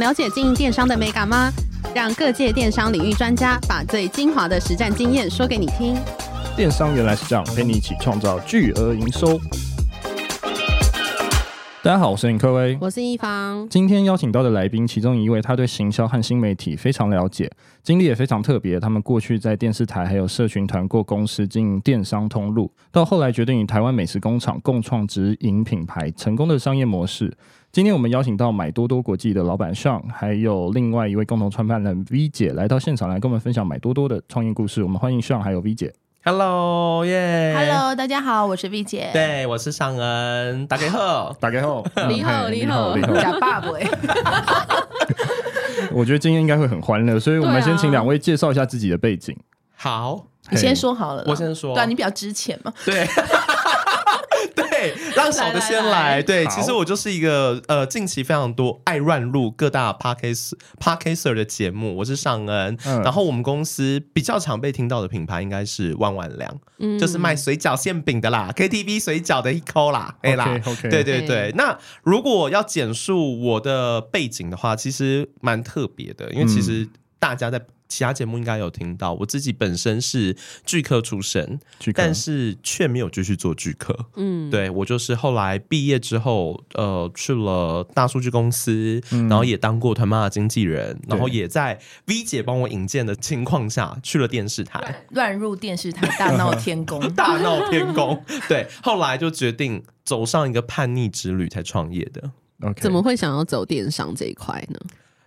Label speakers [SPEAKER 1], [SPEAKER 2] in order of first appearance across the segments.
[SPEAKER 1] 了解经营电商的美感吗？让各界电商领域专家把最精华的实战经验说给你听。
[SPEAKER 2] 电商原来是这样，陪你一起创造巨额营收。大家好，我是尹科威，
[SPEAKER 1] 我是一方。
[SPEAKER 2] 今天邀请到的来宾，其中一位他对行销和新媒体非常了解，经历也非常特别。他们过去在电视台还有社群团购公司经营电商通路，到后来决定与台湾美食工厂共创直营品牌，成功的商业模式。今天我们邀请到买多多国际的老板 Sean，还有另外一位共同创办人 V 姐来到现场来跟我们分享买多多的创业故事。我们欢迎 Sean 还有 V 姐。
[SPEAKER 3] Hello，耶
[SPEAKER 4] ！Hello，大家好，我是 V 姐。
[SPEAKER 3] 对，我是尚恩。大家 好，
[SPEAKER 2] 大家好，
[SPEAKER 1] 你好，你好，
[SPEAKER 4] 假爸爸。
[SPEAKER 2] 我觉得今天应该会很欢乐，所以我们先请两位介绍一下自己的背景。
[SPEAKER 3] 好，
[SPEAKER 4] 你先说好了，
[SPEAKER 3] 我先说。
[SPEAKER 4] 对，你比较值钱嘛。
[SPEAKER 3] 对。对，让小的先来。来来来对，其实我就是一个呃，近期非常多爱乱入各大 Podcast Podcaster 的节目。我是尚恩，嗯、然后我们公司比较常被听到的品牌应该是万万良，嗯、就是卖水饺馅饼的啦，KTV 水饺的一扣啦，哎啦，okay, okay. 对对对。那如果要简述我的背景的话，其实蛮特别的，因为其实大家在。其他节目应该有听到，我自己本身是剧科出身，但是却没有继续做剧科。嗯，对，我就是后来毕业之后，呃，去了大数据公司，嗯、然后也当过团妈的经纪人，然后也在 V 姐帮我引荐的情况下去了电视台，
[SPEAKER 4] 乱入电视台大闹天宫，
[SPEAKER 3] 大闹天宫。对，后来就决定走上一个叛逆之旅才创业的。
[SPEAKER 1] Okay 怎么会想要走电商这一块呢？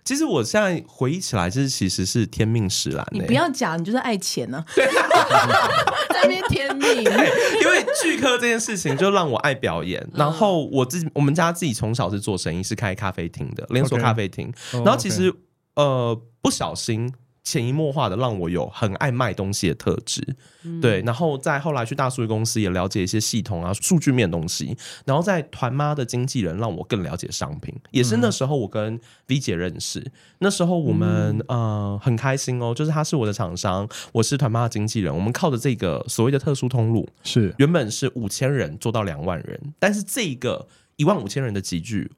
[SPEAKER 3] 其实我现在回忆起来，就是其实是天命使然。
[SPEAKER 4] 你不要讲，你就是爱钱呢、啊。在那边天命，
[SPEAKER 3] 因为剧科这件事情就让我爱表演。然后我自己，我们家自己从小是做生意，是开咖啡厅的连锁咖啡厅。Okay. 然后其实、oh, okay. 呃，不小心。潜移默化的让我有很爱卖东西的特质，嗯、对，然后在后来去大数据公司也了解一些系统啊、数据面的东西，然后在团妈的经纪人让我更了解商品，也是那时候我跟 V 姐认识，嗯、那时候我们、嗯、呃很开心哦，就是他是我的厂商，我是团妈的经纪人，我们靠着这个所谓的特殊通路是。原本是五千人做到两万人，但是这个一万五千人的集聚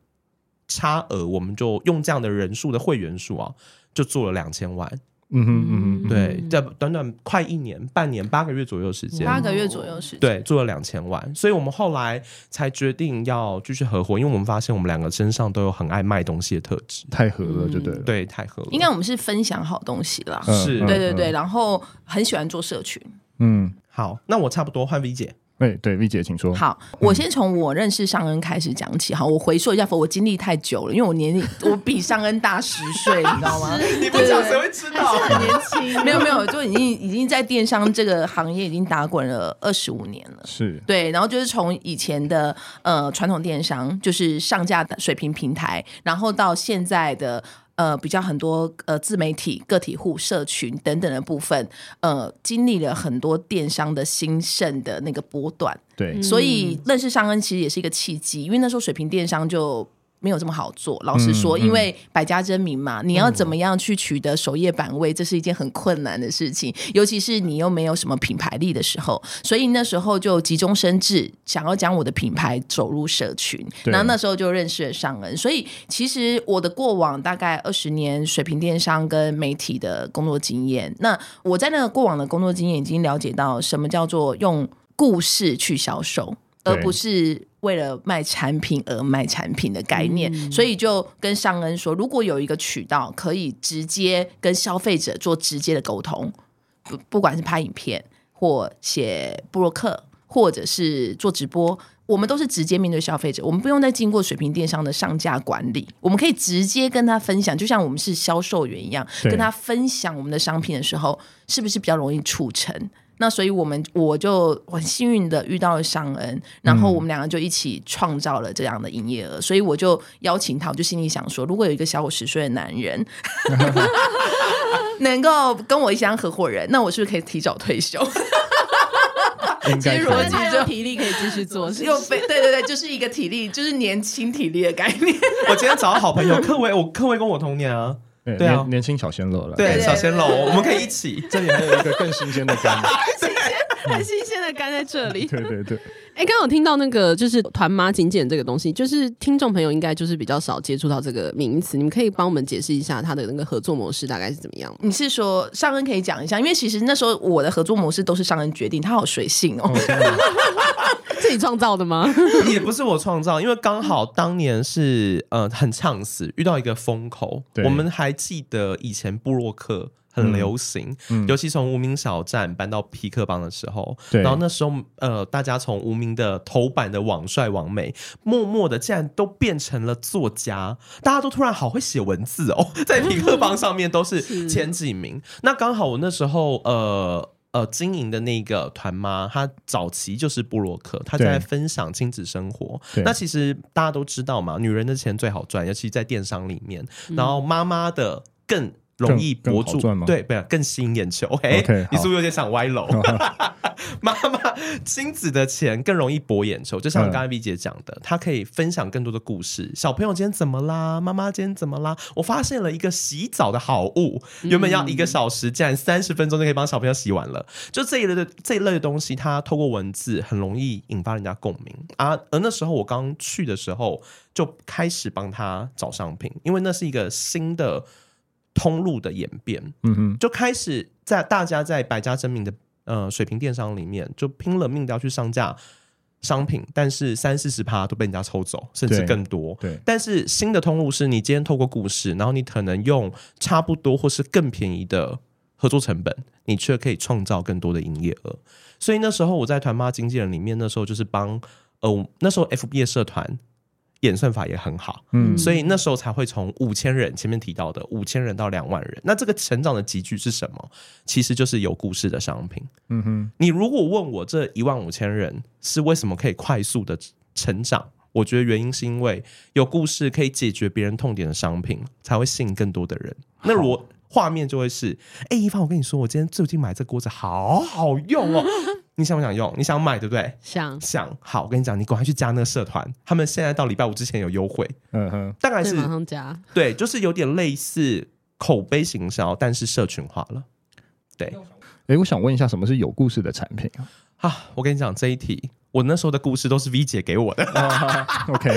[SPEAKER 3] 差额，我们就用这样的人数的会员数啊，就做了两千万。嗯哼嗯哼，对，在短短快一年、半年、八个月左右时间，
[SPEAKER 4] 八个月左右时间，
[SPEAKER 3] 对，做了两千万，所以我们后来才决定要继续合伙，因为我们发现我们两个身上都有很爱卖东西的特质，
[SPEAKER 2] 太合了，就对了，
[SPEAKER 3] 对，太合了。
[SPEAKER 4] 应该我们是分享好东西啦，
[SPEAKER 3] 是，
[SPEAKER 4] 对对对，然后很喜欢做社群。
[SPEAKER 3] 嗯，好，那我差不多换 V 姐。
[SPEAKER 2] 对对，V 姐，请说。
[SPEAKER 4] 好，我先从我认识尚恩开始讲起。好，我回溯一下，我经历太久了，因为我年龄我比尚恩大十岁，你知道吗？
[SPEAKER 3] 你不讲谁会知道？
[SPEAKER 4] 很年轻，没有没有，就已经已经在电商这个行业已经打滚了二十五年了。
[SPEAKER 2] 是
[SPEAKER 4] 对，然后就是从以前的呃传统电商，就是上架的水平平台，然后到现在的。呃，比较很多呃自媒体、个体户、社群等等的部分，呃，经历了很多电商的兴盛的那个波段，
[SPEAKER 2] 对，
[SPEAKER 4] 所以认识尚恩其实也是一个契机，因为那时候水平电商就。没有这么好做，老实说，嗯嗯、因为百家争鸣嘛，你要怎么样去取得首页版位，嗯、这是一件很困难的事情，尤其是你又没有什么品牌力的时候，所以那时候就急中生智，想要将我的品牌走入社群，对然后那时候就认识了尚恩。所以其实我的过往大概二十年水平电商跟媒体的工作经验，那我在那个过往的工作经验已经了解到什么叫做用故事去销售，而不是。为了卖产品而卖产品的概念，嗯、所以就跟尚恩说，如果有一个渠道可以直接跟消费者做直接的沟通，不不管是拍影片或写布洛克，或者是做直播，我们都是直接面对消费者，我们不用再经过水平电商的上架管理，我们可以直接跟他分享，就像我们是销售员一样，跟他分享我们的商品的时候，是不是比较容易促成？那所以，我们我就很幸运的遇到了尚恩，然后我们两个就一起创造了这样的营业额。所以我就邀请他，我就心里想说，如果有一个小我十岁的男人 能够跟我一起当合伙人，那我是不是可以提早退休？
[SPEAKER 2] 其实
[SPEAKER 4] 逻辑就体力可以继续做，又 非对对对，就是一个体力，就是年轻体力的概念。
[SPEAKER 3] 我今天找到好朋友克维，我克维跟我同年啊。
[SPEAKER 2] 对啊，年轻小鲜肉了。
[SPEAKER 3] 对，小鲜肉，我们可以一起。
[SPEAKER 2] 这里还有一个更新鲜的肝。
[SPEAKER 1] 很新鲜的肝在这里。
[SPEAKER 2] 对对对。
[SPEAKER 1] 哎，刚刚有听到那个就是团妈经纪人这个东西，就是听众朋友应该就是比较少接触到这个名词，你们可以帮我们解释一下它的那个合作模式大概是怎么样？
[SPEAKER 4] 你是说尚恩可以讲一下？因为其实那时候我的合作模式都是尚恩决定，他好随性哦。
[SPEAKER 1] 自己创造的吗？
[SPEAKER 3] 也不是我创造，因为刚好当年是呃很呛死，遇到一个风口。我们还记得以前布洛克很流行，嗯嗯、尤其从无名小站搬到皮克邦的时候，然后那时候呃大家从无名的头版的网帅网美，默默的竟然都变成了作家，大家都突然好会写文字哦，在皮克邦上面都是前几名。那刚好我那时候呃。呃，经营的那个团妈，她早期就是布洛克，她在分享亲子生活。那其实大家都知道嘛，女人的钱最好赚，尤其在电商里面。嗯、然后妈妈的更。容易博主对，不要更吸引眼球。哎，okay, 你是不是有点想歪楼？妈妈亲子的钱更容易博眼球，就像刚才 V 姐讲的，她、嗯、可以分享更多的故事。小朋友今天怎么啦？妈妈今天怎么啦？我发现了一个洗澡的好物，原本要一个小时，竟然三十分钟就可以帮小朋友洗完了。就这一类的这一类的东西，它透过文字很容易引发人家共鸣啊。而那时候我刚去的时候，就开始帮他找商品，因为那是一个新的。通路的演变，嗯哼，就开始在大家在百家争鸣的呃水平电商里面，就拼了命的要去上架商品，但是三四十趴都被人家抽走，甚至更多。对，对，但是新的通路是你今天透过故事，然后你可能用差不多或是更便宜的合作成本，你却可以创造更多的营业额。所以那时候我在团妈经纪人里面，那时候就是帮呃那时候 FB 的社团。演算法也很好，嗯，所以那时候才会从五千人前面提到的五千人到两万人，那这个成长的集聚是什么？其实就是有故事的商品。嗯哼，你如果问我这一万五千人是为什么可以快速的成长，我觉得原因是因为有故事可以解决别人痛点的商品，才会吸引更多的人。那如果画面就会是，哎，一帆，我跟你说，我今天最近买这锅子好好用哦。你想不想用？你想买对不对？
[SPEAKER 1] 想
[SPEAKER 3] 想好，我跟你讲，你赶快去加那个社团，他们现在到礼拜五之前有优惠。嗯哼，大概是马上加。对，就是有点类似口碑行销，但是社群化了。对，
[SPEAKER 2] 哎，我想问一下，什么是有故事的产品啊？
[SPEAKER 3] 啊，我跟你讲这一题，我那时候的故事都是 V 姐给我的。
[SPEAKER 2] Oh, OK。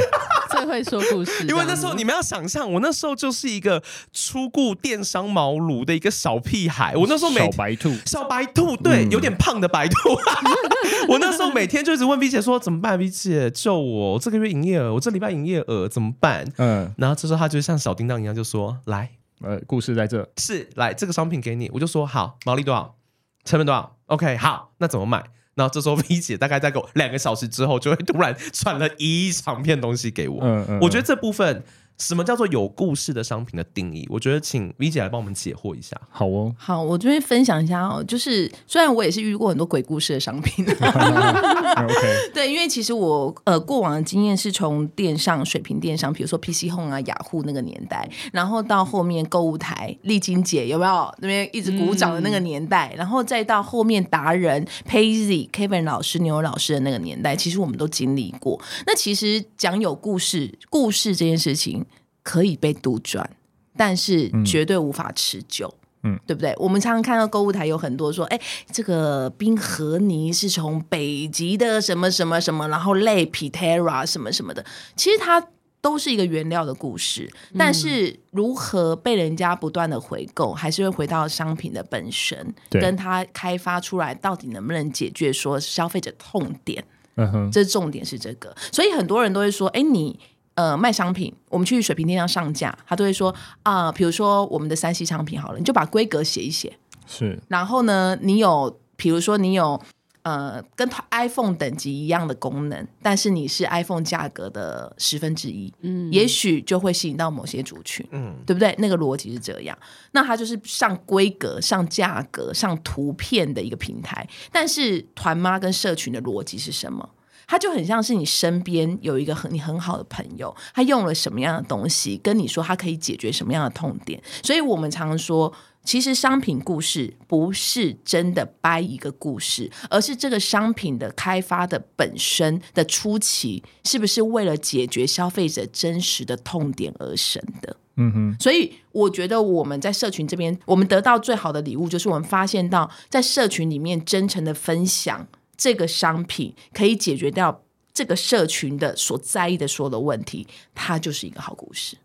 [SPEAKER 1] 最会说故事，
[SPEAKER 3] 因为那时候你们要想象，我那时候就是一个初顾电商茅庐的一个小屁孩。我那时候每
[SPEAKER 2] 小白兔，
[SPEAKER 3] 小白兔，对，嗯、有点胖的白兔。我那时候每天就一直问 V 姐说怎么办？V 姐救我！我这个月营业额，我这礼拜营业额怎么办？嗯，然后这时候他就像小叮当一样，就说来，
[SPEAKER 2] 呃，故事在这，
[SPEAKER 3] 是来这个商品给你，我就说好，毛利多少，成本多少？OK，好，那怎么买？然后这时候 V 姐大概再给我两个小时之后，就会突然传了一长片东西给我。嗯嗯，我觉得这部分。什么叫做有故事的商品的定义？我觉得请 V 姐来帮我们解惑一下。
[SPEAKER 2] 好哦，
[SPEAKER 4] 好，我这边分享一下哦。就是虽然我也是遇过很多鬼故事的商品，OK，对，因为其实我呃过往的经验是从电商、水平电商，比如说 PC Home 啊、雅虎那个年代，然后到后面购物台、丽晶姐有没有那边一直鼓掌的那个年代，嗯、然后再到后面达人、Payzy、Kevin 老师、牛老师的那个年代，其实我们都经历过。那其实讲有故事，故事这件事情。可以被杜撰，但是绝对无法持久，嗯，对不对？我们常常看到购物台有很多说，哎，这个冰河泥是从北极的什么什么什么，然后类 Pitera 什么什么的，其实它都是一个原料的故事，但是如何被人家不断的回购，还是会回到商品的本身，对。跟它开发出来到底能不能解决说消费者痛点，嗯哼，这重点是这个，所以很多人都会说，哎，你。呃，卖商品，我们去水平电商上架，他都会说啊、呃，比如说我们的三 C 商品好了，你就把规格写一写，
[SPEAKER 2] 是。
[SPEAKER 4] 然后呢，你有，比如说你有呃，跟 iPhone 等级一样的功能，但是你是 iPhone 价格的十分之一，嗯，也许就会吸引到某些族群，嗯，对不对？那个逻辑是这样。那它就是上规格、上价格、上图片的一个平台，但是团妈跟社群的逻辑是什么？他就很像是你身边有一个很你很好的朋友，他用了什么样的东西跟你说，他可以解决什么样的痛点。所以我们常常说，其实商品故事不是真的掰一个故事，而是这个商品的开发的本身的初期，是不是为了解决消费者真实的痛点而生的？
[SPEAKER 2] 嗯哼，
[SPEAKER 4] 所以我觉得我们在社群这边，我们得到最好的礼物就是我们发现到在社群里面真诚的分享这个商品，可以解决掉这个社群的所在意的所有的问题，它就是一个好故事。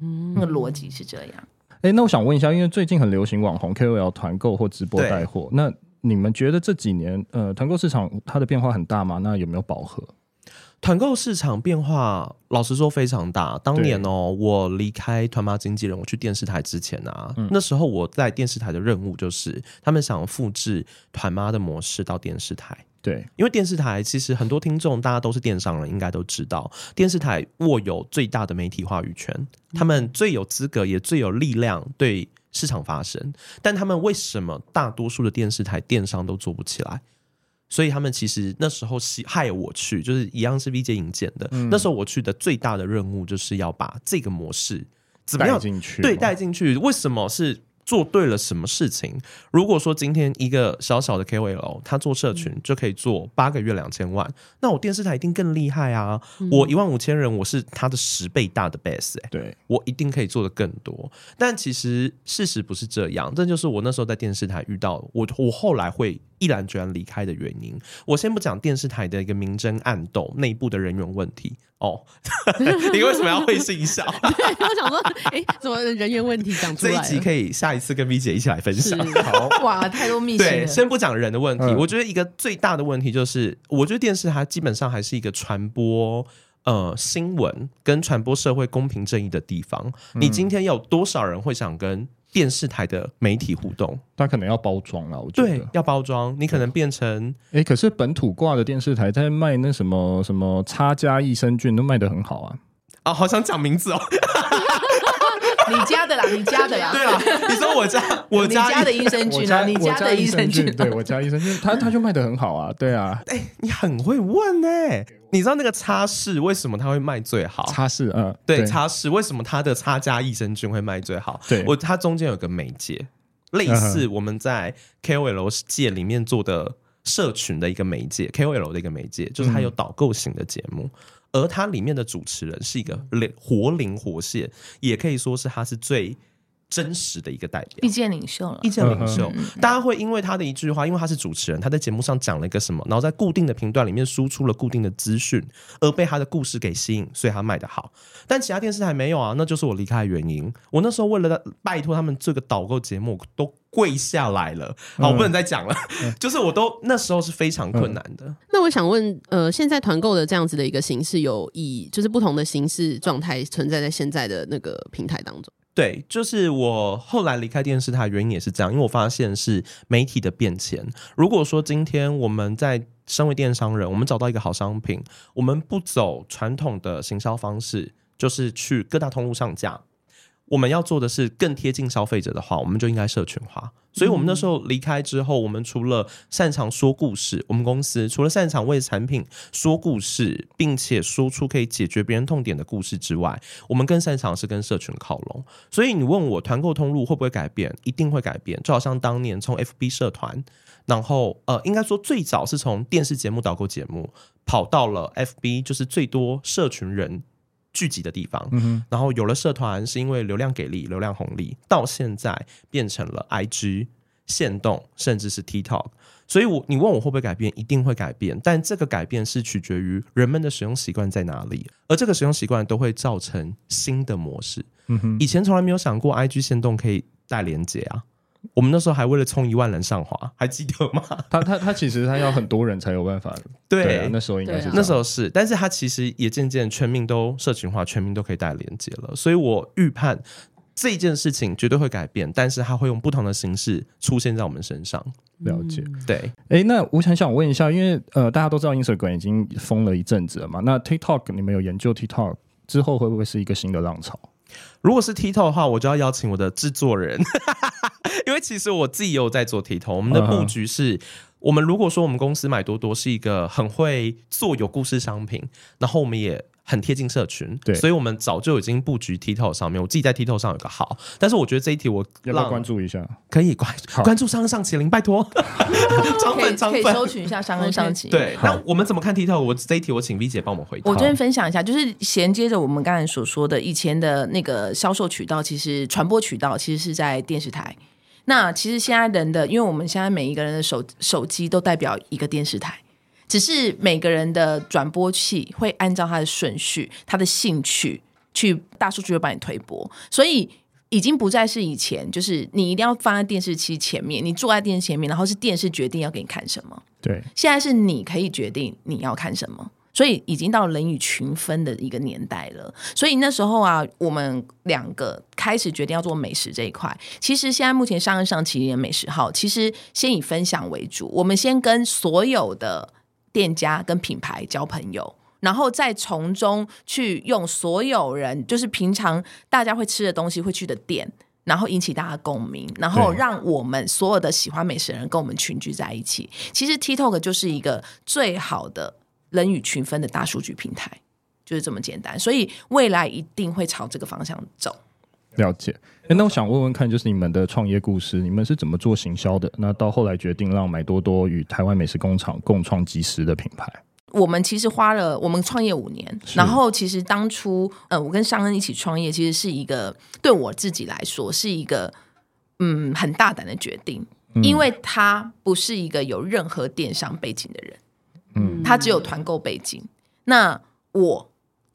[SPEAKER 4] 嗯，那个逻辑是这样。
[SPEAKER 2] 哎，那我想问一下，因为最近很流行网红 KOL 团购或直播带货，那你们觉得这几年呃团购市场它的变化很大吗？那有没有饱和？
[SPEAKER 3] 团购市场变化，老实说非常大。当年哦，我离开团妈经纪人，我去电视台之前啊，嗯、那时候我在电视台的任务就是，他们想复制团妈的模式到电视台。
[SPEAKER 2] 对，
[SPEAKER 3] 因为电视台其实很多听众，大家都是电商人，应该都知道，电视台握有最大的媒体话语权，他们最有资格，也最有力量对市场发声。但他们为什么大多数的电视台电商都做不起来？所以他们其实那时候是害我去，就是一样是 VJ 引荐的。嗯、那时候我去的最大的任务就是要把这个模式怎么
[SPEAKER 2] 样进去，
[SPEAKER 3] 对，带进去。为什么是？做对了什么事情？如果说今天一个小小的 KOL 他做社群就可以做八个月两千万，那我电视台一定更厉害啊！嗯、我一万五千人，我是他的十倍大的 base，哎、欸，
[SPEAKER 2] 对，
[SPEAKER 3] 我一定可以做的更多。但其实事实不是这样，这就是我那时候在电视台遇到我，我后来会毅然决然离开的原因。我先不讲电视台的一个明争暗斗、内部的人员问题。哦，你为什么要会心一笑？
[SPEAKER 1] 我想说，哎、欸，怎么人员问题讲出来？
[SPEAKER 3] 这一集可以下一次跟 V 姐一起来分享。
[SPEAKER 4] 好哇，太多秘密。
[SPEAKER 3] 对，先不讲人的问题，
[SPEAKER 2] 嗯、
[SPEAKER 3] 我觉得一个最大的问题就是，我觉得电视它基本上还是一个传播呃新闻跟传播社会公平正义的地方。嗯、你今天有多少人会想跟？电视台的媒体互动，
[SPEAKER 2] 它可能要包装啊，我觉得。
[SPEAKER 3] 对，要包装，你可能变成
[SPEAKER 2] 哎、欸，可是本土挂的电视台在卖那什么什么差加益生菌都卖得很好啊，
[SPEAKER 3] 啊，好想讲名字哦，
[SPEAKER 4] 你家的啦，你家的啦，
[SPEAKER 3] 对啊，你说我家 我家，
[SPEAKER 4] 家的益生菌啊，你家的益生菌，
[SPEAKER 2] 对我家益生菌，他 他就卖得很好啊，对啊，
[SPEAKER 3] 哎、欸，你很会问哎、欸。你知道那个擦拭为什么它会卖最好？
[SPEAKER 2] 擦拭，嗯，
[SPEAKER 3] 对，擦拭为什么它的差加益生菌会卖最好？
[SPEAKER 2] 对，
[SPEAKER 3] 我它中间有个媒介，类似我们在 KOL 界里面做的社群的一个媒介，KOL 的一个媒介，就是它有导购型的节目，而它里面的主持人是一个活灵活现，也可以说是他是最。真实的一个代表，
[SPEAKER 4] 意见领袖了。
[SPEAKER 3] 意见领袖，大家会因为他的一句话，因为他是主持人，他在节目上讲了一个什么，然后在固定的频段里面输出了固定的资讯，而被他的故事给吸引，所以他卖得好。但其他电视台没有啊，那就是我离开的原因。我那时候为了拜托他们这个导购节目，都跪下来了。好，我不能再讲了，嗯、就是我都那时候是非常困难的。
[SPEAKER 1] 嗯、那我想问，呃，现在团购的这样子的一个形式，有以就是不同的形式状态存在在现在的那个平台当中？
[SPEAKER 3] 对，就是我后来离开电视台原因也是这样，因为我发现是媒体的变迁。如果说今天我们在身为电商人，我们找到一个好商品，我们不走传统的行销方式，就是去各大通路上架。我们要做的是更贴近消费者的话，我们就应该社群化。所以，我们那时候离开之后，我们除了擅长说故事，我们公司除了擅长为产品说故事，并且说出可以解决别人痛点的故事之外，我们更擅长是跟社群靠拢。所以，你问我团购通路会不会改变？一定会改变。就好像当年从 FB 社团，然后呃，应该说最早是从电视节目导购节目跑到了 FB，就是最多社群人。聚集的地方，嗯、然后有了社团，是因为流量给力、流量红利，到现在变成了 IG、限动，甚至是 TikTok。所以我，我你问我会不会改变，一定会改变。但这个改变是取决于人们的使用习惯在哪里，而这个使用习惯都会造成新的模式。嗯、哼以前从来没有想过 IG 限动可以带连接啊。我们那时候还为了冲一万人上滑，还记得吗？
[SPEAKER 2] 他他他其实他要很多人才有办法。
[SPEAKER 3] 对，
[SPEAKER 2] 对啊，那时候应该是、啊、
[SPEAKER 3] 那时候是，但是他其实也渐渐全民都社群化，全民都可以带连接了。所以我预判这件事情绝对会改变，但是他会用不同的形式出现在我们身上。
[SPEAKER 2] 了解，
[SPEAKER 3] 对。
[SPEAKER 2] 哎、欸，那我想想问一下，因为呃，大家都知道 Instagram 已经封了一阵子了嘛，那 TikTok 你们有研究 TikTok 之后会不会是一个新的浪潮？
[SPEAKER 3] 如果是 TikTok 的话，我就要邀请我的制作人，因为其实我自己也有在做 TikTok。我们的布局是，我们如果说我们公司买多多是一个很会做有故事商品，然后我们也很贴近社群，
[SPEAKER 2] 对，
[SPEAKER 3] 所以我们早就已经布局 TikTok 上面。我自己在 TikTok 上有个号，但是我觉得这一题我
[SPEAKER 2] 要不要关注一下？
[SPEAKER 3] 可以关 关注商恩上淇淋，拜托，涨粉涨粉，
[SPEAKER 4] 可以搜寻一下商恩上淇
[SPEAKER 3] 淋。对，那我们怎么看 TikTok？我这一题我请 V 姐帮我们回答。
[SPEAKER 4] 我这边分享一下，就是衔接着我们刚才所说的，以前的那个销售渠道，其实传播渠道其实是在电视台。那其实现在人的，因为我们现在每一个人的手手机都代表一个电视台。只是每个人的转播器会按照他的顺序、他的兴趣去大数据会帮你推播，所以已经不再是以前，就是你一定要放在电视机前面，你坐在电视前面，然后是电视决定要给你看什么。
[SPEAKER 2] 对，
[SPEAKER 4] 现在是你可以决定你要看什么，所以已经到人与群分的一个年代了。所以那时候啊，我们两个开始决定要做美食这一块。其实现在目前上淇淋的美食号，其实先以分享为主，我们先跟所有的。店家跟品牌交朋友，然后再从中去用所有人，就是平常大家会吃的东西会去的店，然后引起大家共鸣，然后让我们所有的喜欢美食的人跟我们群聚在一起。其实 TikTok 就是一个最好的人与群分的大数据平台，就是这么简单。所以未来一定会朝这个方向走。
[SPEAKER 2] 了解。哎，那我想问问看，就是你们的创业故事，你们是怎么做行销的？那到后来决定让买多多与台湾美食工厂共创即时的品牌。
[SPEAKER 4] 我们其实花了，我们创业五年，然后其实当初，呃，我跟尚恩一起创业，其实是一个对我自己来说是一个嗯很大胆的决定，嗯，因为他不是一个有任何电商背景的人，嗯，他只有团购背景，那我。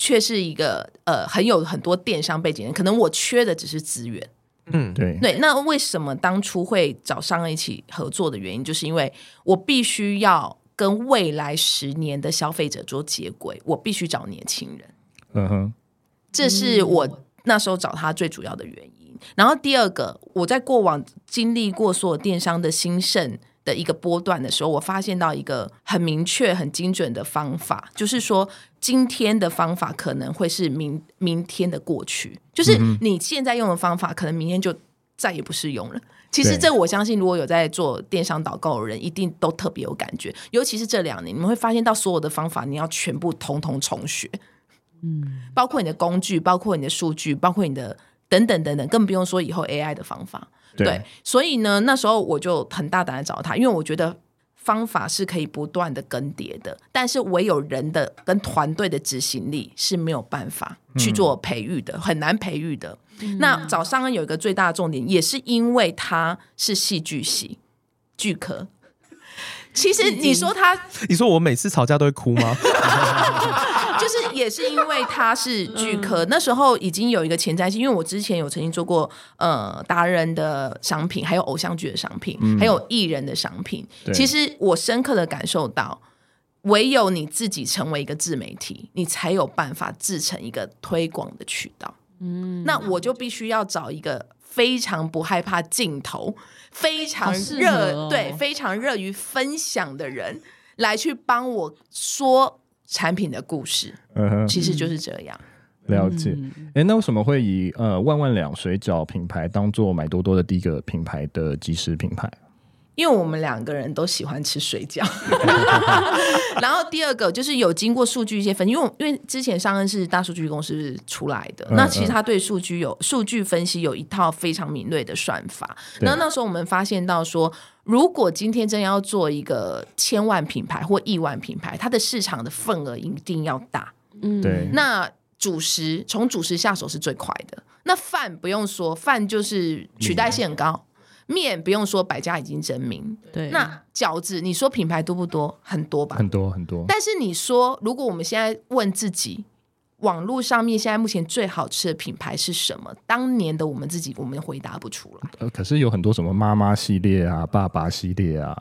[SPEAKER 4] 却是一个呃很有很多电商背景人，可能我缺的只是资源。
[SPEAKER 3] 嗯，对
[SPEAKER 4] 对。那为什么当初会找商恩一起合作的原因，就是因为我必须要跟未来十年的消费者做接轨，我必须找年轻人。
[SPEAKER 2] 嗯哼，
[SPEAKER 4] 这是我那时候找他最主要的原因。然后第二个，我在过往经历过所有电商的兴盛的一个波段的时候，我发现到一个很明确、很精准的方法，就是说，今天的方法可能会是明明天的过去，就是你现在用的方法，可能明天就再也不适用了。其实这我相信，如果有在做电商导购的人，一定都特别有感觉。尤其是这两年，你们会发现到所有的方法，你要全部统统重学，嗯，包括你的工具，包括你的数据，包括你的等等等等，更不用说以后 AI 的方法。对，对，所以呢，那时候我就很大胆的找他，因为我觉得方法是可以不断的更迭的，但是唯有人的跟团队的执行力是没有办法去做培育的，嗯、很难培育的。嗯、那找商恩有一个最大的重点，也是因为他是戏剧系剧科。其实你说他，
[SPEAKER 3] 你说我每次吵架都会哭吗？
[SPEAKER 4] 就是 也是因为他是巨科，那时候已经有一个潜在性，因为我之前有曾经做过呃达人的商品，还有偶像剧的商品，还有艺人的商品。其实我深刻的感受到，唯有你自己成为一个自媒体，你才有办法制成一个推广的渠道。嗯，那我就必须要找一个非常不害怕镜头、非常热、哦、对非常热于分享的人来去帮我说。产品的故事，嗯哼，其实就是这样。
[SPEAKER 2] 了解。哎、欸，那为什么会以呃万万两水饺品牌当做买多多的第一个品牌的即食品牌？
[SPEAKER 4] 因为我们两个人都喜欢吃水饺。然后第二个就是有经过数据一些分析，因为因为之前上恩是大数据公司出来的，那其实他对数据有数据分析有一套非常敏锐的算法。那那时候我们发现到说。如果今天真要做一个千万品牌或亿万品牌，它的市场的份额一定要大。
[SPEAKER 2] 嗯，对。
[SPEAKER 4] 那主食从主食下手是最快的。那饭不用说，饭就是取代性很高。面不用说，百家已经争鸣。对。那饺子，你说品牌多不多？很多吧。
[SPEAKER 2] 很多很多。
[SPEAKER 4] 但是你说，如果我们现在问自己。网络上面现在目前最好吃的品牌是什么？当年的我们自己，我们回答不出来。
[SPEAKER 2] 呃，可是有很多什么妈妈系列啊、爸爸系列啊、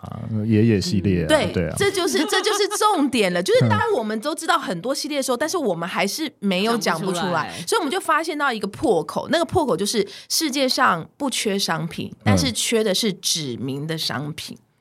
[SPEAKER 2] 爷爷系列啊，嗯、对
[SPEAKER 4] 对啊，这就是 这就是重点了。就是当我们都知道很多系列的时候，但是我们还是没有讲不出来，所以我们就发现到一个破口。那个破口就是世界上不缺商品，但是缺的是指明的商品。
[SPEAKER 1] 嗯，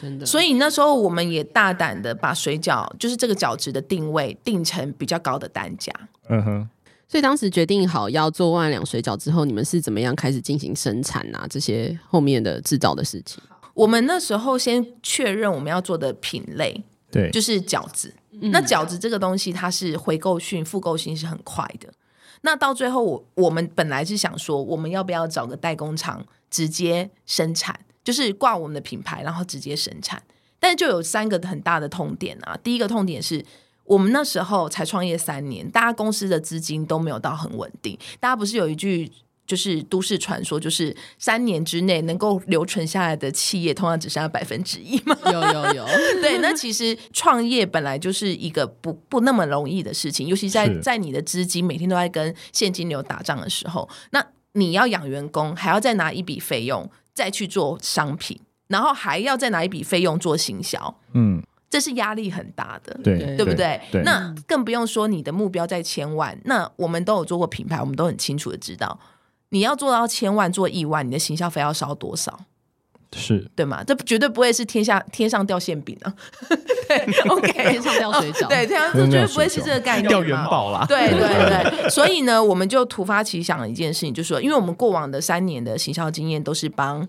[SPEAKER 1] 真的。
[SPEAKER 4] 所以那时候我们也大胆的把水饺，就是这个饺子的定位定成比较高的单价。
[SPEAKER 2] 嗯哼。
[SPEAKER 1] 所以当时决定好要做万两水饺之后，你们是怎么样开始进行生产啊？这些后面的制造的事情。
[SPEAKER 4] 我们那时候先确认我们要做的品类，
[SPEAKER 2] 对，
[SPEAKER 4] 就是饺子。那饺子这个东西，它是回购性、复购性是很快的。那到最后，我我们本来是想说，我们要不要找个代工厂直接生产，就是挂我们的品牌，然后直接生产。但是就有三个很大的痛点啊。第一个痛点是我们那时候才创业三年，大家公司的资金都没有到很稳定。大家不是有一句就是都市传说，就是三年之内能够留存下来的企业，通常只剩下百分之一吗？
[SPEAKER 1] 有有有。
[SPEAKER 4] 对，那其实创业本来就是一个不不那么容易的事情，尤其在在你的资金每天都在跟现金流打仗的时候，那你要养员工，还要再拿一笔费用再去做商品，然后还要再拿一笔费用做行销，嗯，这是压力很大的，
[SPEAKER 2] 对
[SPEAKER 4] 对不对？
[SPEAKER 2] 对。
[SPEAKER 4] 那更不用说你的目标在千万，那我们都有做过品牌，我们都很清楚的知道。你要做到千万做亿万，你的行销费要烧多少？
[SPEAKER 2] 是
[SPEAKER 4] 对吗？这绝对不会是天下天上掉馅饼啊！对，OK，
[SPEAKER 1] 天上掉水饺，
[SPEAKER 4] 对，天上这绝对不会是这个概念，
[SPEAKER 3] 掉元宝啦。
[SPEAKER 4] 对对对，所以呢，我们就突发奇想了一件事情，就是说，因为我们过往的三年的行销经验都是帮，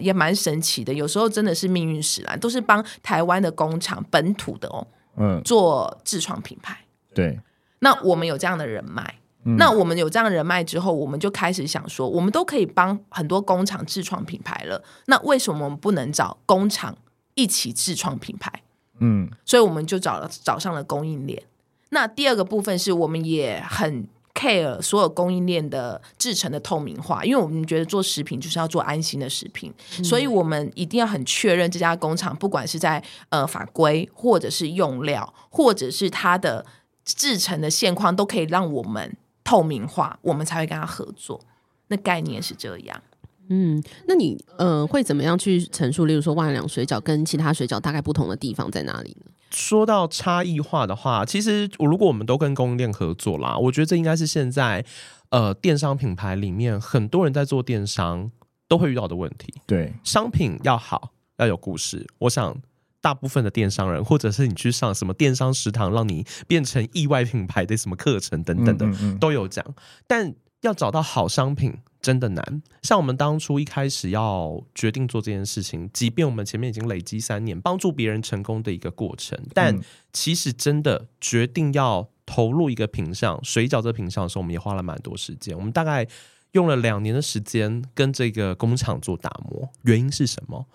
[SPEAKER 4] 也蛮神奇的，有时候真的是命运使然，都是帮台湾的工厂本土的哦，嗯，做自创品牌。
[SPEAKER 2] 对，
[SPEAKER 4] 那我们有这样的人脉。那我们有这样的人脉之后，我们就开始想说，我们都可以帮很多工厂自创品牌了。那为什么我们不能找工厂一起自创品牌？嗯，所以我们就找了找上了供应链。那第二个部分是我们也很 care 所有供应链的制成的透明化，因为我们觉得做食品就是要做安心的食品，嗯、所以我们一定要很确认这家工厂不管是在呃法规，或者是用料，或者是它的制成的现况，都可以让我们。透明化，我们才会跟他合作。那概念是这样。
[SPEAKER 1] 嗯，那你呃会怎么样去陈述？例如说万两水饺跟其他水饺大概不同的地方在哪里呢？
[SPEAKER 3] 说到差异化的话，其实如果我们都跟供应链合作啦，我觉得这应该是现在呃电商品牌里面很多人在做电商都会遇到的问题。
[SPEAKER 2] 对，
[SPEAKER 3] 商品要好，要有故事。我想。大部分的电商人，或者是你去上什么电商食堂，让你变成意外品牌的什么课程等等的，嗯嗯嗯都有讲。但要找到好商品真的难。像我们当初一开始要决定做这件事情，即便我们前面已经累积三年帮助别人成功的一个过程，但其实真的决定要投入一个品相水饺这品相的时候，我们也花了蛮多时间。我们大概用了两年的时间跟这个工厂做打磨，原因是什么？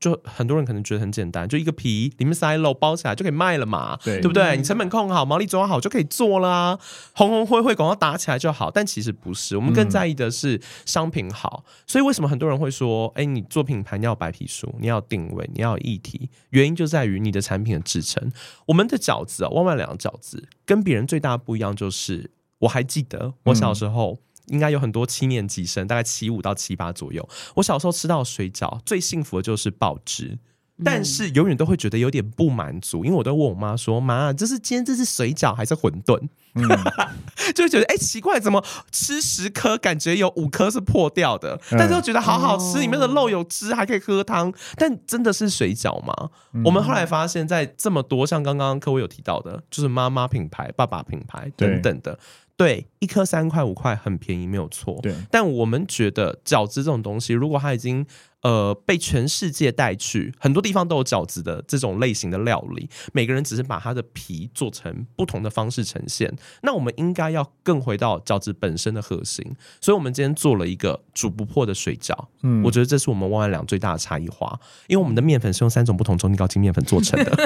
[SPEAKER 3] 就很多人可能觉得很简单，就一个皮里面塞肉包起来就可以卖了嘛，对，对不对？嗯、你成本控好，毛利抓好就可以做啦，红红灰灰广告打起来就好。但其实不是，我们更在意的是商品好。嗯、所以为什么很多人会说，哎，你做品牌你要白皮书，你要定位，你要有议题，原因就在于你的产品的制成。我们的饺子啊，万万良饺子跟别人最大的不一样就是，我还记得我小时候。嗯应该有很多七年级生，大概七五到七八左右。我小时候吃到水饺，最幸福的就是爆汁，但是永远都会觉得有点不满足，因为我都问我妈说：“妈，这是今天这是水饺还是馄饨？”嗯、就会觉得哎、欸、奇怪，怎么吃十颗感觉有五颗是破掉的，但是又觉得好好吃，里面的肉有汁，还可以喝汤。但真的是水饺吗？嗯、我们后来发现，在这么多像刚刚各位有提到的，就是妈妈品牌、爸爸品牌等等的。对，一颗三块五块很便宜，没有错。对，但我们觉得饺子这种东西，如果它已经呃被全世界带去，很多地方都有饺子的这种类型的料理，每个人只是把它的皮做成不同的方式呈现。那我们应该要更回到饺子本身的核心。所以，我们今天做了一个煮不破的水饺。嗯，我觉得这是我们万万两最大的差异化，因为我们的面粉是用三种不同中筋高筋面粉做成的，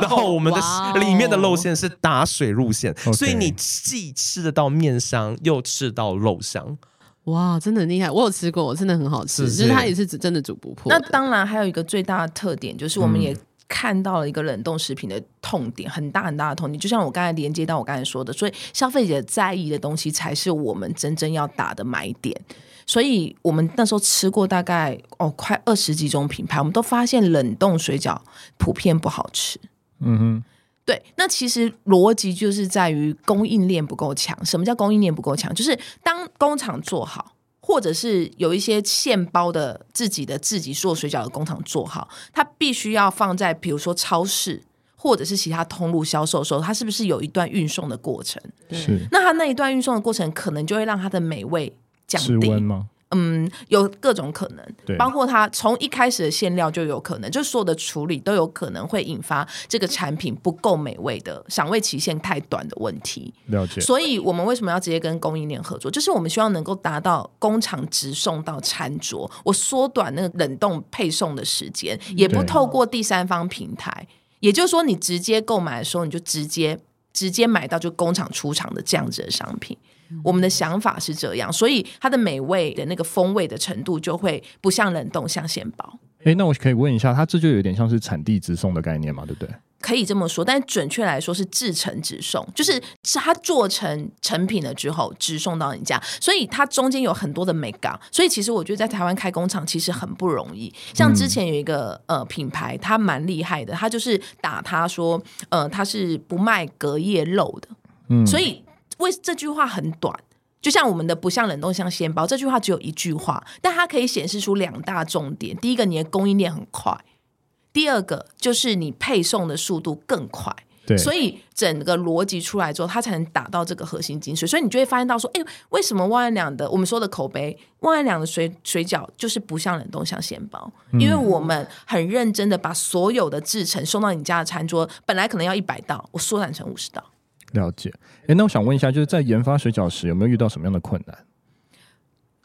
[SPEAKER 3] 然后我们的里面的肉馅是打水入馅，所以你既吃得到面香，又吃到肉香。
[SPEAKER 1] 哇，真的很厉害！我有吃过，真的很好吃。其实它也是真的煮不破。
[SPEAKER 4] 那当然还有一个最大的特点，就是我们也看到了一个冷冻食品的痛点，很大很大的痛点。就像我刚才连接到我刚才说的，所以消费者在意的东西才是我们真正要打的买点。所以我们那时候吃过大概哦快二十几种品牌，我们都发现冷冻水饺普遍不好吃。嗯哼。对，那其实逻辑就是在于供应链不够强。什么叫供应链不够强？就是当工厂做好，或者是有一些现包的自己的自己做水饺的工厂做好，它必须要放在比如说超市或者是其他通路销售的时候，它是不是有一段运送的过程？
[SPEAKER 2] 是。
[SPEAKER 4] 那它那一段运送的过程，可能就会让它的美味降低。
[SPEAKER 2] 吗？
[SPEAKER 4] 嗯，有各种可能，包括它从一开始的馅料就有可能，就所有的处理都有可能会引发这个产品不够美味的赏味期限太短的问题。
[SPEAKER 2] 了解。
[SPEAKER 4] 所以我们为什么要直接跟供应链合作？就是我们希望能够达到工厂直送到餐桌，我缩短那个冷冻配送的时间，也不透过第三方平台。也就是说，你直接购买的时候，你就直接直接买到就工厂出厂的这样子的商品。我们的想法是这样，所以它的美味的那个风味的程度就会不像冷冻，像现包。
[SPEAKER 2] 哎，那我可以问一下，它这就有点像是产地直送的概念嘛，对不对？
[SPEAKER 4] 可以这么说，但准确来说是制成直送，就是是它做成成品了之后直送到你家，所以它中间有很多的美感。所以其实我觉得在台湾开工厂其实很不容易。像之前有一个呃品牌，它蛮厉害的，它就是打它说呃它是不卖隔夜肉的，嗯，所以。为这句话很短，就像我们的不像冷冻像鲜包，这句话只有一句话，但它可以显示出两大重点。第一个，你的供应链很快；第二个，就是你配送的速度更快。
[SPEAKER 2] 对，
[SPEAKER 4] 所以整个逻辑出来之后，它才能达到这个核心精髓。所以你就会发现到说，哎，为什么万万两的我们说的口碑，万万两的水水饺就是不像冷冻像鲜包？因为我们很认真的把所有的制成送到你家的餐桌，本来可能要一百道，我缩短成五十道。
[SPEAKER 2] 了解，哎，那我想问一下，就是在研发水饺时有没有遇到什么样的困难？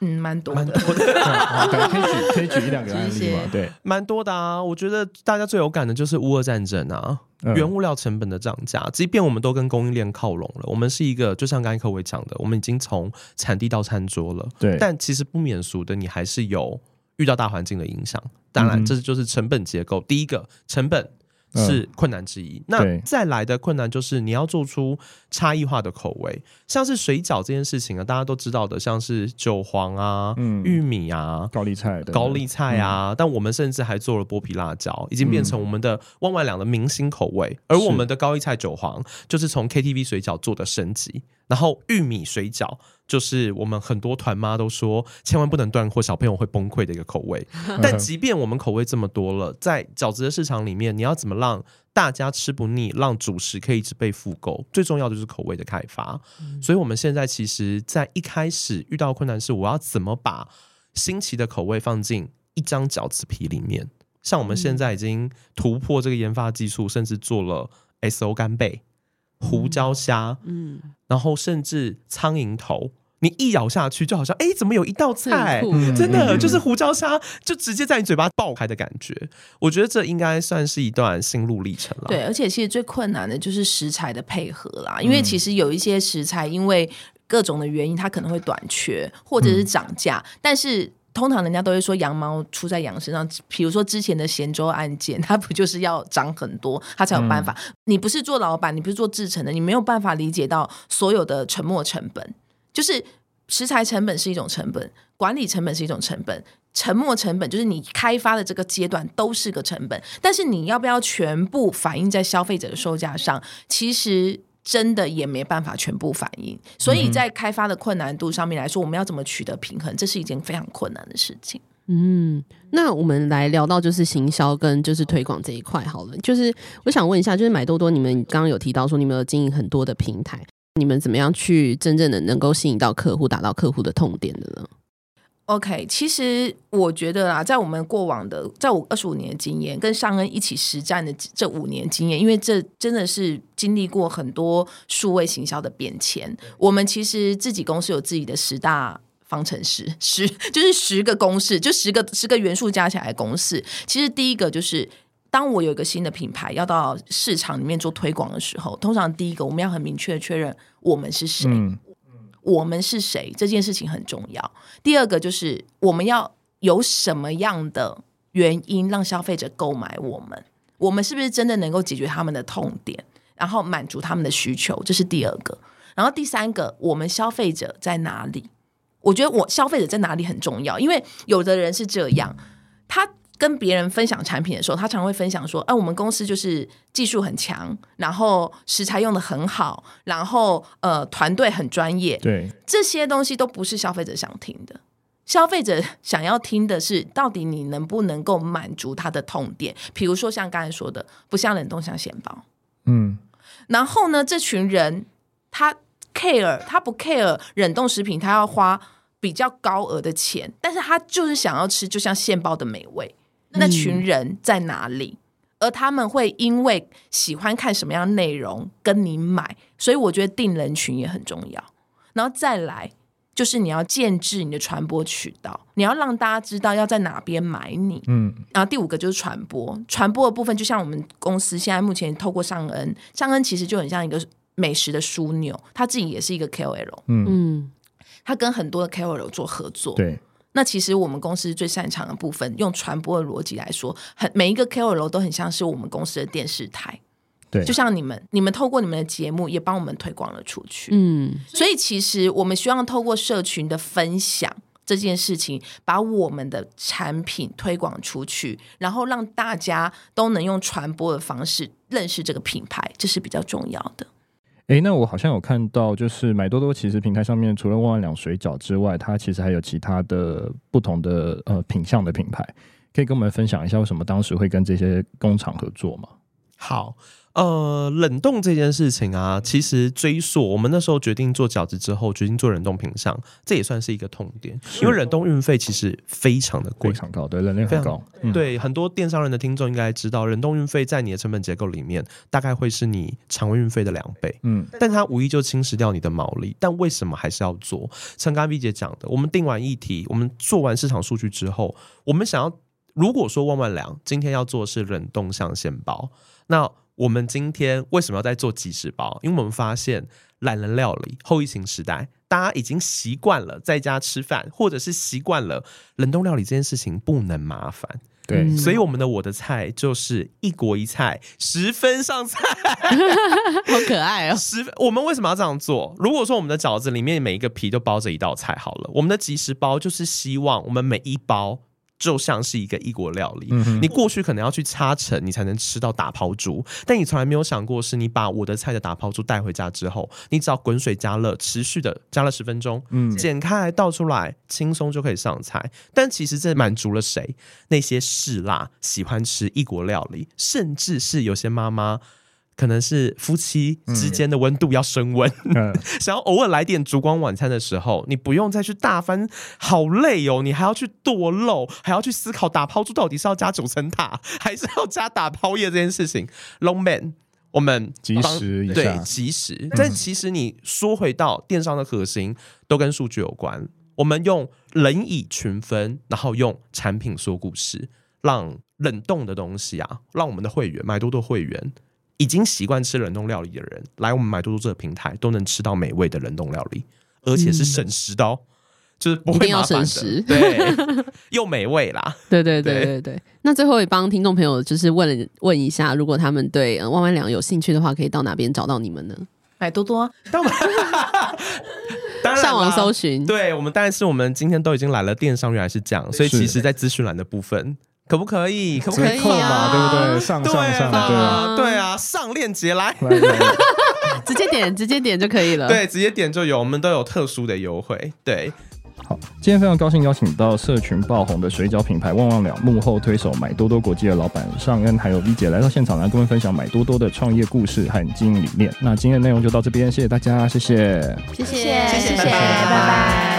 [SPEAKER 4] 嗯，蛮多的，
[SPEAKER 3] 蛮多的，
[SPEAKER 2] 可以举可以举一两个案例吗？对，
[SPEAKER 3] 蛮多的啊。我觉得大家最有感的就是乌俄战争啊，嗯、原物料成本的涨价，即便我们都跟供应链靠拢了，我们是一个就像刚才柯维讲的，我们已经从产地到餐桌了，
[SPEAKER 2] 对，
[SPEAKER 3] 但其实不免俗的，你还是有遇到大环境的影响。当然，这就是成本结构。嗯、第一个成本。是困难之一。嗯、那再来的困难就是你要做出差异化的口味，像是水饺这件事情啊，大家都知道的，像是韭黄啊、嗯、玉米啊、
[SPEAKER 2] 高丽菜、
[SPEAKER 3] 高丽菜啊，嗯、但我们甚至还做了剥皮辣椒，已经变成我们的万万两的明星口味。嗯、而我们的高丽菜韭黄就是从 KTV 水饺做的升级，然后玉米水饺。就是我们很多团妈都说，千万不能断货，小朋友会崩溃的一个口味。但即便我们口味这么多了，在饺子的市场里面，你要怎么让大家吃不腻，让主食可以一直被复购？最重要的就是口味的开发。所以我们现在其实，在一开始遇到困难是，我要怎么把新奇的口味放进一张饺子皮里面？像我们现在已经突破这个研发技术，甚至做了 SO 干贝。胡椒虾，嗯，然后甚至苍蝇头，你一咬下去就好像，哎，怎么有一道菜？真的就是胡椒虾，就直接在你嘴巴爆开的感觉。我觉得这应该算是一段心路历程了。
[SPEAKER 4] 对，而且其实最困难的就是食材的配合啦，因为其实有一些食材因为各种的原因，它可能会短缺或者是涨价，嗯、但是。通常人家都会说羊毛出在羊身上，比如说之前的咸州案件，它不就是要涨很多，它才有办法。嗯、你不是做老板，你不是做制成的，你没有办法理解到所有的沉没成本。就是食材成本是一种成本，管理成本是一种成本，沉没成本就是你开发的这个阶段都是个成本。但是你要不要全部反映在消费者的售价上？其实。真的也没办法全部反映，所以在开发的困难度上面来说，我们要怎么取得平衡，这是一件非常困难的事情。
[SPEAKER 1] 嗯，那我们来聊到就是行销跟就是推广这一块好了。就是我想问一下，就是买多多，你们刚刚有提到说你们有经营很多的平台，你们怎么样去真正的能够吸引到客户，达到客户的痛点的呢
[SPEAKER 4] ？OK，其实我觉得啊，在我们过往的，在我二十五年的经验，跟尚恩一起实战的这五年经验，因为这真的是经历过很多数位行销的变迁。我们其实自己公司有自己的十大方程式，十就是十个公式，就十个十个元素加起来的公式。其实第一个就是，当我有一个新的品牌要到市场里面做推广的时候，通常第一个我们要很明确的确认我们是谁。嗯我们是谁？这件事情很重要。第二个就是我们要有什么样的原因让消费者购买我们？我们是不是真的能够解决他们的痛点，然后满足他们的需求？这是第二个。然后第三个，我们消费者在哪里？我觉得我消费者在哪里很重要，因为有的人是这样，他。跟别人分享产品的时候，他常会分享说：“哎、啊，我们公司就是技术很强，然后食材用的很好，然后呃，团队很专业。”
[SPEAKER 2] 对，
[SPEAKER 4] 这些东西都不是消费者想听的。消费者想要听的是，到底你能不能够满足他的痛点？比如说像刚才说的，不像冷冻，像鲜包。
[SPEAKER 2] 嗯，
[SPEAKER 4] 然后呢，这群人他 care，他不 care 冷冻食品，他要花。比较高额的钱，但是他就是想要吃，就像现包的美味。那群人在哪里？嗯、而他们会因为喜欢看什么样内容跟你买，所以我觉得定人群也很重要。然后再来就是你要建制你的传播渠道，你要让大家知道要在哪边买你。嗯，然后第五个就是传播，传播的部分就像我们公司现在目前透过尚恩，尚恩其实就很像一个美食的枢纽，他自己也是一个 KOL。嗯，他跟很多的 KOL 做合作。
[SPEAKER 2] 对。
[SPEAKER 4] 那其实我们公司最擅长的部分，用传播的逻辑来说，很每一个 KOL 都很像是我们公司的电视台，
[SPEAKER 2] 对，
[SPEAKER 4] 就像你们，你们透过你们的节目也帮我们推广了出去，嗯，所以其实我们希望透过社群的分享这件事情，把我们的产品推广出去，然后让大家都能用传播的方式认识这个品牌，这是比较重要的。
[SPEAKER 2] 哎，那我好像有看到，就是买多多其实平台上面除了万万两水饺之外，它其实还有其他的不同的呃品相的品牌，可以跟我们分享一下为什么当时会跟这些工厂合作吗？
[SPEAKER 3] 好。呃，冷冻这件事情啊，其实追溯我们那时候决定做饺子之后，决定做冷冻品相，这也算是一个痛点，因为冷冻运费其实非常的贵，
[SPEAKER 2] 非常高，对，冷链很高。
[SPEAKER 3] 嗯、对，很多电商人的听众应该知道，冷冻运费在你的成本结构里面，大概会是你常规运费的两倍。嗯，但它无疑就侵蚀掉你的毛利。但为什么还是要做？像刚刚 V 姐讲的，我们定完议题，我们做完市场数据之后，我们想要，如果说万万良今天要做的是冷冻象限包，那我们今天为什么要在做即食包？因为我们发现懒人料理后疫情时代，大家已经习惯了在家吃饭，或者是习惯了冷冻料理这件事情不能麻烦。
[SPEAKER 2] 对，
[SPEAKER 3] 所以我们的我的菜就是一国一菜，十分上菜，
[SPEAKER 1] 好可爱哦。
[SPEAKER 3] 十，我们为什么要这样做？如果说我们的饺子里面每一个皮都包着一道菜，好了，我们的即食包就是希望我们每一包。就像是一个异国料理，嗯、你过去可能要去插城，你才能吃到打抛猪，但你从来没有想过，是你把我的菜的打抛猪带回家之后，你只要滚水加热，持续的加了十分钟，嗯，剪开来倒出来，轻松就可以上菜。但其实这满足了谁？那些嗜辣、喜欢吃异国料理，甚至是有些妈妈。可能是夫妻之间的温度要升温，嗯、想要偶尔来点烛光晚餐的时候，你不用再去大翻，好累哦！你还要去剁肉，还要去思考打抛猪到底是要加九层塔，还是要加打抛叶这件事情。Long man，我们
[SPEAKER 2] 及时
[SPEAKER 3] 对及时，但其实你说回到电商的核心，都跟数据有关。我们用人以群分，然后用产品说故事，让冷冻的东西啊，让我们的会员买多多会员。已经习惯吃冷冻料理的人，来我们买多多这个平台，都能吃到美味的冷冻料理，而且是省时的哦，嗯、就是不会麻烦的，
[SPEAKER 1] 省时，
[SPEAKER 3] 对，又美味啦。
[SPEAKER 1] 对对对对对，那最后也帮听众朋友就是问了问一下，如果他们对万万良有兴趣的话，可以到哪边找到你们呢？
[SPEAKER 4] 买多多，
[SPEAKER 3] 当然
[SPEAKER 1] 上网搜寻。
[SPEAKER 3] 对我们，当然是我们今天都已经来了，电商原来是这样，所以其实在资讯栏的部分。可不可以？可不可以
[SPEAKER 2] 嘛？对不对？上上上，对啊，
[SPEAKER 3] 对啊，上链接来，
[SPEAKER 1] 直接点，直接点就可以了。
[SPEAKER 3] 对，直接点就有，我们都有特殊的优惠。对，
[SPEAKER 2] 好，今天非常高兴邀请到社群爆红的水饺品牌旺旺了幕后推手买多多国际的老板尚恩还有 V 姐来到现场来跟我们分享买多多的创业故事和经营理念。那今天的内容就到这边，谢谢大家，谢谢，
[SPEAKER 1] 谢谢，谢谢，
[SPEAKER 4] 拜拜。